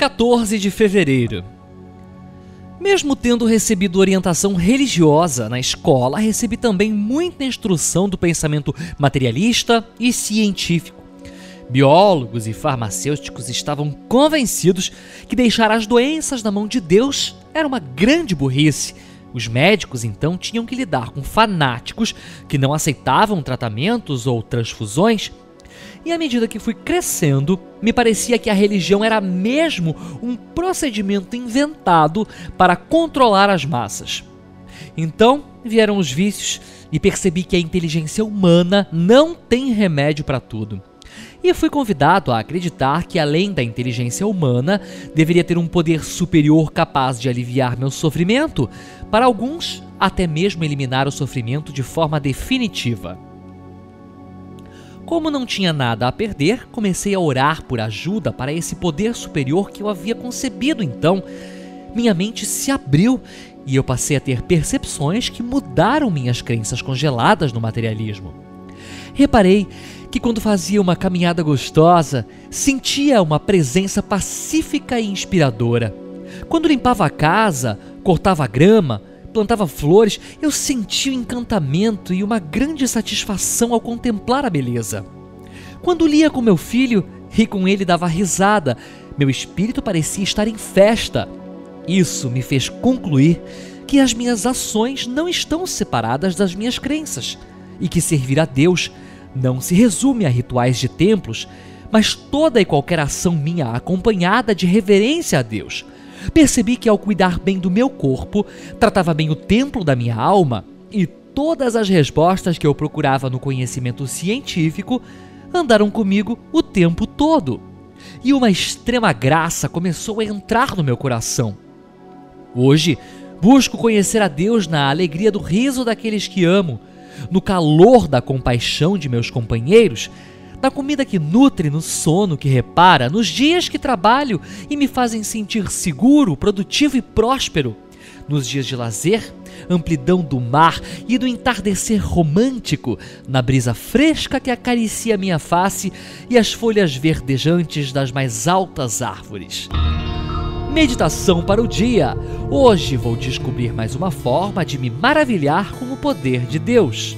14 de fevereiro. Mesmo tendo recebido orientação religiosa na escola, recebi também muita instrução do pensamento materialista e científico. Biólogos e farmacêuticos estavam convencidos que deixar as doenças na mão de Deus era uma grande burrice. Os médicos então tinham que lidar com fanáticos que não aceitavam tratamentos ou transfusões e à medida que fui crescendo, me parecia que a religião era mesmo um procedimento inventado para controlar as massas. Então vieram os vícios e percebi que a inteligência humana não tem remédio para tudo. E fui convidado a acreditar que, além da inteligência humana, deveria ter um poder superior capaz de aliviar meu sofrimento, para alguns, até mesmo eliminar o sofrimento de forma definitiva. Como não tinha nada a perder, comecei a orar por ajuda para esse poder superior que eu havia concebido então. Minha mente se abriu e eu passei a ter percepções que mudaram minhas crenças congeladas no materialismo. Reparei que quando fazia uma caminhada gostosa, sentia uma presença pacífica e inspiradora. Quando limpava a casa, cortava a grama, plantava flores, eu sentia o encantamento e uma grande satisfação ao contemplar a beleza. Quando lia com meu filho e com ele dava risada, meu espírito parecia estar em festa. Isso me fez concluir que as minhas ações não estão separadas das minhas crenças e que servir a Deus não se resume a rituais de templos, mas toda e qualquer ação minha acompanhada de reverência a Deus Percebi que ao cuidar bem do meu corpo, tratava bem o templo da minha alma e todas as respostas que eu procurava no conhecimento científico andaram comigo o tempo todo. E uma extrema graça começou a entrar no meu coração. Hoje, busco conhecer a Deus na alegria do riso daqueles que amo, no calor da compaixão de meus companheiros na comida que nutre, no sono que repara, nos dias que trabalho e me fazem sentir seguro, produtivo e próspero, nos dias de lazer, amplidão do mar e do entardecer romântico, na brisa fresca que acaricia minha face e as folhas verdejantes das mais altas árvores. Meditação para o dia. Hoje vou descobrir mais uma forma de me maravilhar com o poder de Deus.